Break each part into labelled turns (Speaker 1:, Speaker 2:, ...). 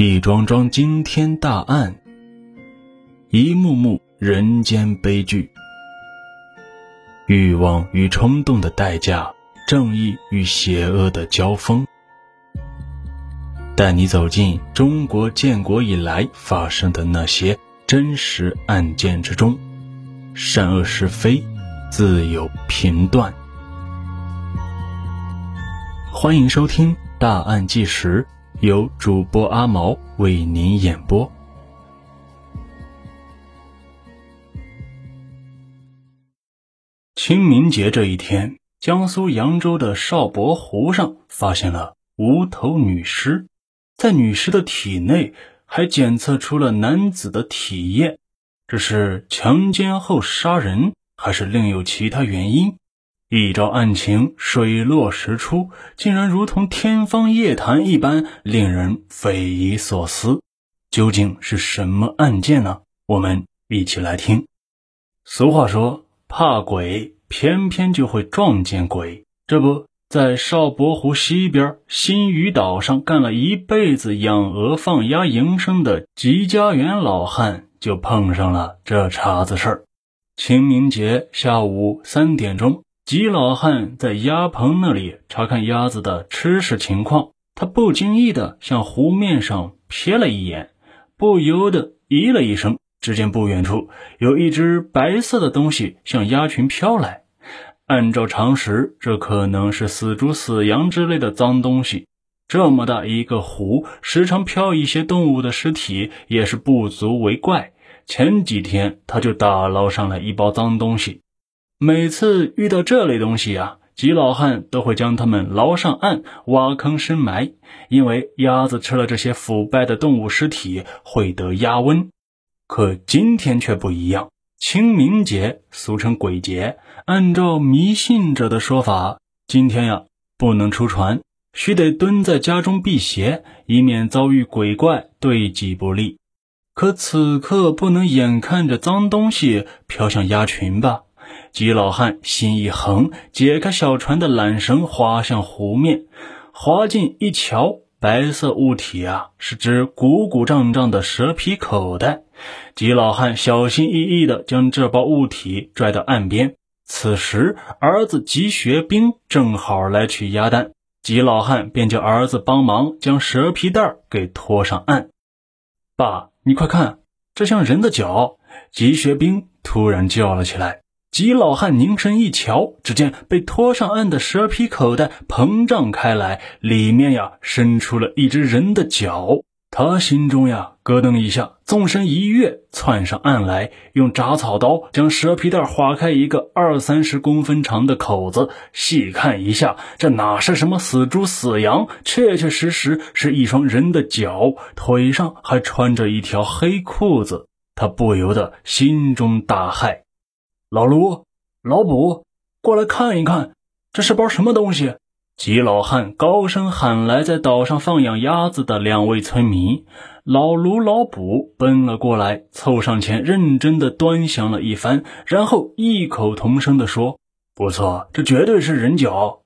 Speaker 1: 一桩桩惊天大案，一幕幕人间悲剧，欲望与冲动的代价，正义与邪恶的交锋，带你走进中国建国以来发生的那些真实案件之中，善恶是非自有评断。欢迎收听《大案纪实》。由主播阿毛为您演播。清明节这一天，江苏扬州的邵伯湖上发现了无头女尸，在女尸的体内还检测出了男子的体液，这是强奸后杀人，还是另有其他原因？一招案情水落石出，竟然如同天方夜谭一般，令人匪夷所思。究竟是什么案件呢？我们一起来听。俗话说：“怕鬼，偏偏就会撞见鬼。”这不在邵伯湖西边新余岛上干了一辈子养鹅放鸭营生的吉家园老汉，就碰上了这茬子事儿。清明节下午三点钟。吉老汉在鸭棚那里查看鸭子的吃食情况，他不经意的向湖面上瞥了一眼，不由得咦了一声。只见不远处有一只白色的东西向鸭群飘来。按照常识，这可能是死猪、死羊之类的脏东西。这么大一个湖，时常飘一些动物的尸体，也是不足为怪。前几天他就打捞上来一包脏东西。每次遇到这类东西呀，吉老汉都会将它们捞上岸，挖坑深埋。因为鸭子吃了这些腐败的动物尸体会得鸭瘟。可今天却不一样，清明节俗称鬼节，按照迷信者的说法，今天呀不能出船，须得蹲在家中辟邪，以免遭遇鬼怪对己不利。可此刻不能眼看着脏东西飘向鸭群吧？吉老汉心一横，解开小船的缆绳，划向湖面。划近一瞧，白色物体啊，是只鼓鼓胀胀的蛇皮口袋。吉老汉小心翼翼地将这包物体拽到岸边。此时，儿子吉学兵正好来取鸭蛋，吉老汉便叫儿子帮忙将蛇皮袋给拖上岸。爸，你快看，这像人的脚！吉学兵突然叫了起来。吉老汉凝神一瞧，只见被拖上岸的蛇皮口袋膨胀开来，里面呀伸出了一只人的脚。他心中呀咯噔一下，纵身一跃，窜上岸来，用铡草刀将蛇皮袋划开一个二三十公分长的口子。细看一下，这哪是什么死猪死羊，确确实实是一双人的脚，腿上还穿着一条黑裤子。他不由得心中大骇。老卢、老卜，过来看一看，这是包什么东西？吉老汉高声喊来，在岛上放养鸭子的两位村民。老卢、老卜奔了过来，凑上前，认真的端详了一番，然后异口同声的说：“不错，这绝对是人脚。”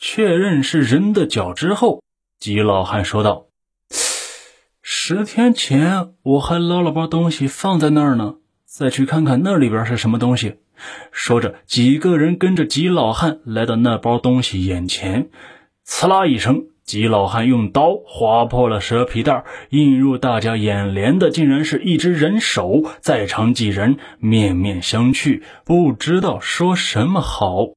Speaker 1: 确认是人的脚之后，吉老汉说道：“ 十天前我还捞了包东西放在那儿呢。”再去看看那里边是什么东西。说着，几个人跟着吉老汉来到那包东西眼前。刺啦一声，吉老汉用刀划破了蛇皮袋，映入大家眼帘的竟然是一只人手。在场几人面面相觑，不知道说什么好。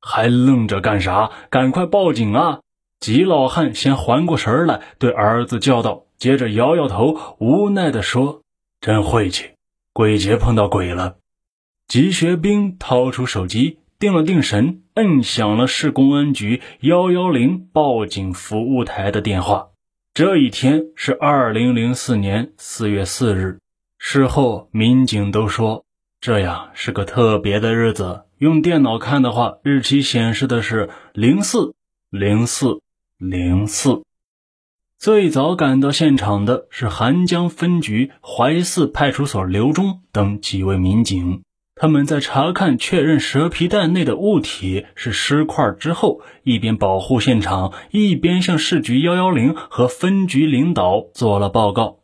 Speaker 1: 还愣着干啥？赶快报警啊！吉老汉先缓过神来，对儿子叫道，接着摇摇头，无奈地说：“真晦气。”鬼节碰到鬼了，吉学兵掏出手机，定了定神，摁响了市公安局幺幺零报警服务台的电话。这一天是二零零四年四月四日。事后民警都说，这呀是个特别的日子。用电脑看的话，日期显示的是零四零四零四。最早赶到现场的是韩江分局淮泗派出所刘忠等几位民警。他们在查看确认蛇皮袋内的物体是尸块之后，一边保护现场，一边向市局幺幺零和分局领导做了报告。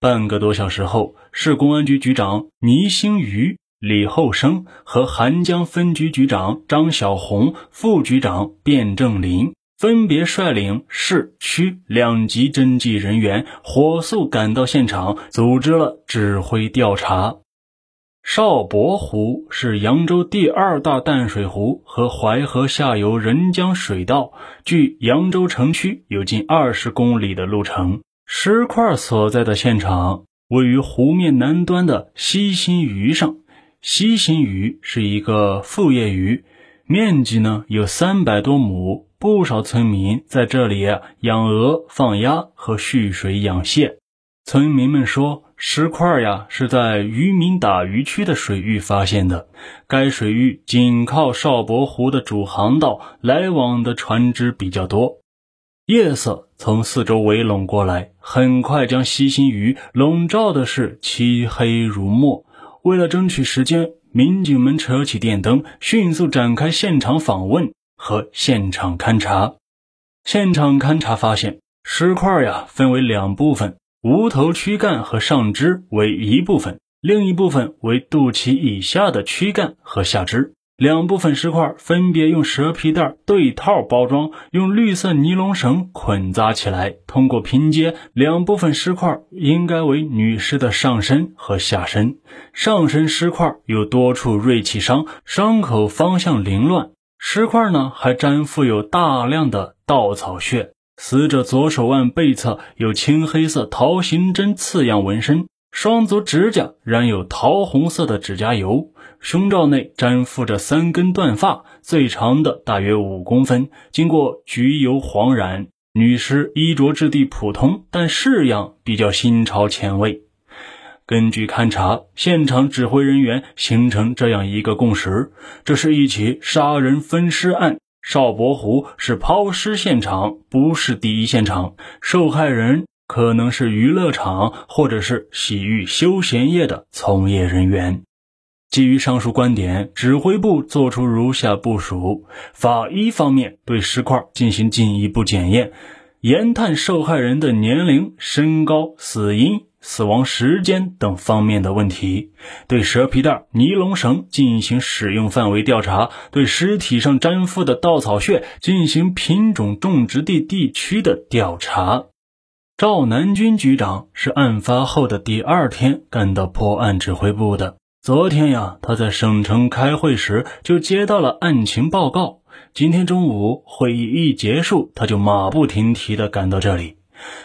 Speaker 1: 半个多小时后，市公安局局长倪兴瑜、李厚生和韩江分局局长张小红、副局长卞正林分别率领市区两级侦缉人员，火速赶到现场，组织了指挥调查。邵伯湖是扬州第二大淡水湖和淮河下游人江水道，距扬州城区有近二十公里的路程。石块所在的现场位于湖面南端的西新鱼上。西新鱼是一个副业鱼，面积呢有三百多亩，不少村民在这里养鹅、放鸭和蓄水养蟹。村民们说。石块呀，是在渔民打鱼区的水域发现的。该水域紧靠邵伯湖的主航道，来往的船只比较多。夜色从四周围拢过来，很快将西新鱼笼罩的是漆黑如墨。为了争取时间，民警们扯起电灯，迅速展开现场访问和现场勘查。现场勘查发现，尸块呀分为两部分。无头躯干和上肢为一部分，另一部分为肚脐以下的躯干和下肢。两部分尸块分别用蛇皮袋对套包装，用绿色尼龙绳捆扎起来。通过拼接，两部分尸块应该为女尸的上身和下身。上身尸块有多处锐器伤，伤口方向凌乱。尸块呢还沾附有大量的稻草屑。死者左手腕背侧有青黑色桃形针刺样纹身，双足指甲染有桃红色的指甲油，胸罩内粘附着三根断发，最长的大约五公分，经过焗油黄染。女尸衣着质地普通，但式样比较新潮前卫。根据勘查，现场指挥人员形成这样一个共识：这是一起杀人分尸案。邵伯湖是抛尸现场，不是第一现场。受害人可能是娱乐场或者是洗浴休闲业的从业人员。基于上述观点，指挥部作出如下部署：法医方面对尸块进行进一步检验，研探受害人的年龄、身高、死因。死亡时间等方面的问题，对蛇皮袋、尼龙绳进行使用范围调查，对尸体上粘附的稻草屑进行品种种植地地区的调查。赵南军局长是案发后的第二天赶到破案指挥部的。昨天呀，他在省城开会时就接到了案情报告。今天中午会议一结束，他就马不停蹄地赶到这里。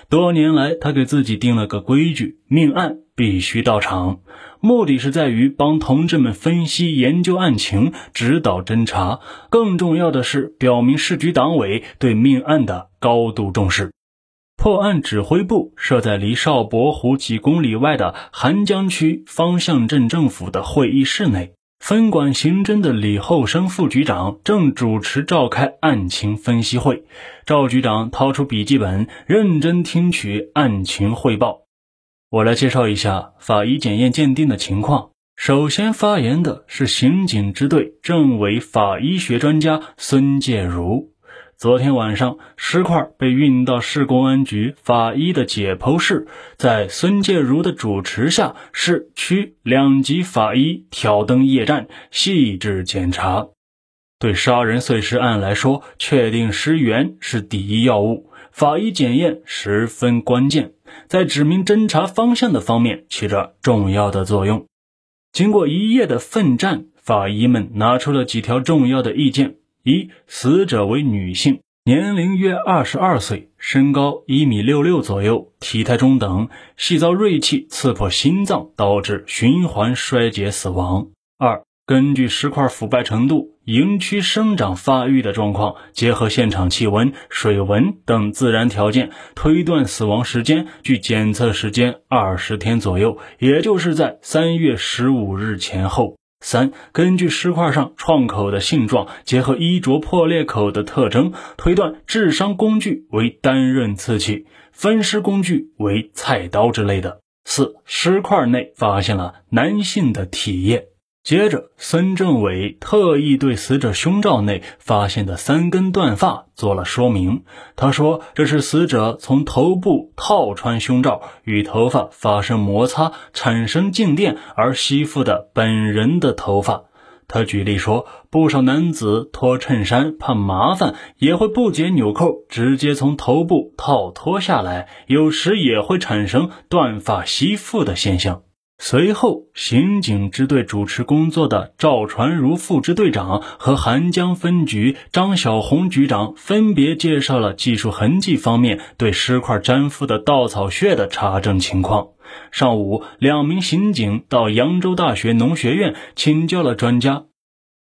Speaker 1: 多年来，他给自己定了个规矩：命案必须到场，目的是在于帮同志们分析研究案情，指导侦查。更重要的是，表明市局党委对命案的高度重视。破案指挥部设在离邵伯湖几公里外的韩江区方向镇政府的会议室内。分管刑侦的李厚生副局长正主持召开案情分析会，赵局长掏出笔记本，认真听取案情汇报。我来介绍一下法医检验鉴定的情况。首先发言的是刑警支队政委法医学专家孙建如。昨天晚上，尸块被运到市公安局法医的解剖室，在孙介如的主持下，市区两级法医挑灯夜战，细致检查。对杀人碎尸案来说，确定尸源是第一要务，法医检验十分关键，在指明侦查方向的方面起着重要的作用。经过一夜的奋战，法医们拿出了几条重要的意见。一死者为女性，年龄约二十二岁，身高一米六六左右，体态中等，系遭锐器刺破心脏，导致循环衰竭死亡。二根据尸块腐败程度、营区生长发育的状况，结合现场气温、水文等自然条件，推断死亡时间，距检测时间二十天左右，也就是在三月十五日前后。三、根据尸块上创口的性状，结合衣着破裂口的特征，推断致伤工具为单刃刺器，分尸工具为菜刀之类的。四、尸块内发现了男性的体液，接着，孙政委特意对死者胸罩内发现的三根断发做了说明。他说，这是死者从头部套穿胸罩，与头发发生摩擦，产生静电而吸附的本人的头发。他举例说，不少男子脱衬衫怕麻烦，也会不解纽扣，直接从头部套脱下来，有时也会产生断发吸附的现象。随后，刑警支队主持工作的赵传如副支队长和韩江分局张小红局长分别介绍了技术痕迹方面对尸块粘附的稻草屑的查证情况。上午，两名刑警到扬州大学农学院请教了专家，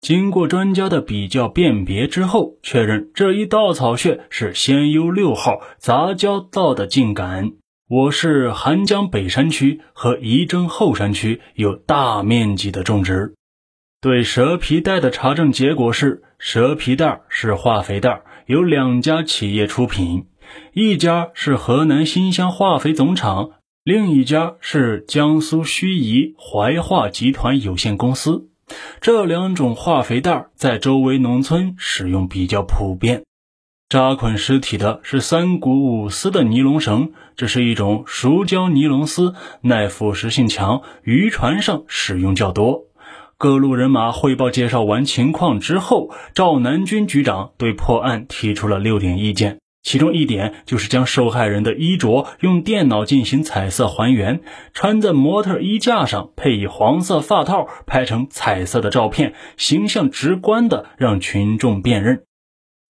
Speaker 1: 经过专家的比较辨别之后，确认这一稻草屑是仙优六号杂交稻的茎秆。我市韩江北山区和仪征后山区有大面积的种植。对蛇皮袋的查证结果是，蛇皮袋是化肥袋，有两家企业出品，一家是河南新乡化肥总厂，另一家是江苏盱眙怀化集团有限公司。这两种化肥袋在周围农村使用比较普遍。扎捆尸体的是三股五丝的尼龙绳，这是一种熟胶尼龙丝，耐腐蚀性强，渔船上使用较多。各路人马汇报介绍完情况之后，赵南军局长对破案提出了六点意见，其中一点就是将受害人的衣着用电脑进行彩色还原，穿在模特衣架上，配以黄色发套，拍成彩色的照片，形象直观的让群众辨认。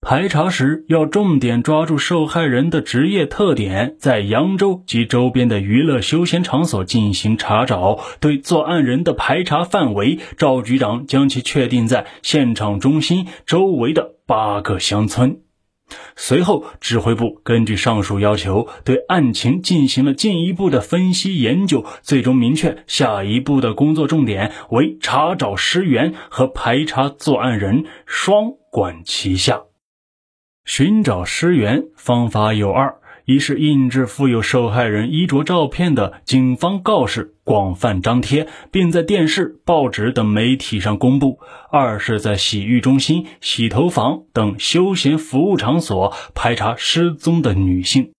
Speaker 1: 排查时要重点抓住受害人的职业特点，在扬州及周边的娱乐休闲场所进行查找。对作案人的排查范围，赵局长将其确定在现场中心周围的八个乡村。随后，指挥部根据上述要求，对案情进行了进一步的分析研究，最终明确下一步的工作重点为查找尸源和排查作案人，双管齐下。寻找尸源方法有二：一是印制附有受害人衣着照片的警方告示，广泛张贴，并在电视、报纸等媒体上公布；二是，在洗浴中心、洗头房等休闲服务场所排查失踪的女性。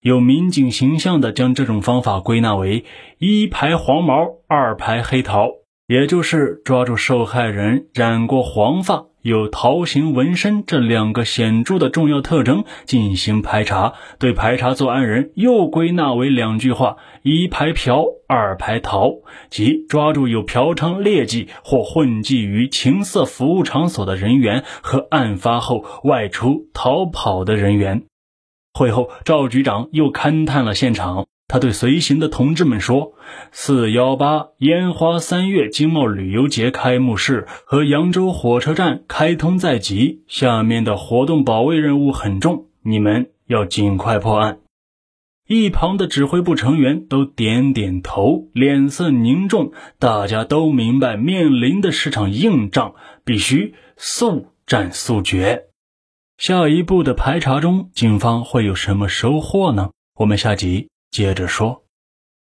Speaker 1: 有民警形象地将这种方法归纳为一排黄毛，二排黑桃，也就是抓住受害人染过黄发。有桃形纹身这两个显著的重要特征进行排查，对排查作案人又归纳为两句话：一排嫖，二排逃，即抓住有嫖娼劣迹或混迹于情色服务场所的人员和案发后外出逃跑的人员。会后，赵局长又勘探了现场。他对随行的同志们说：“四幺八烟花三月经贸旅游节开幕式和扬州火车站开通在即，下面的活动保卫任务很重，你们要尽快破案。”一旁的指挥部成员都点点头，脸色凝重，大家都明白面临的是场硬仗，必须速战速决。下一步的排查中，警方会有什么收获呢？我们下集。接着说。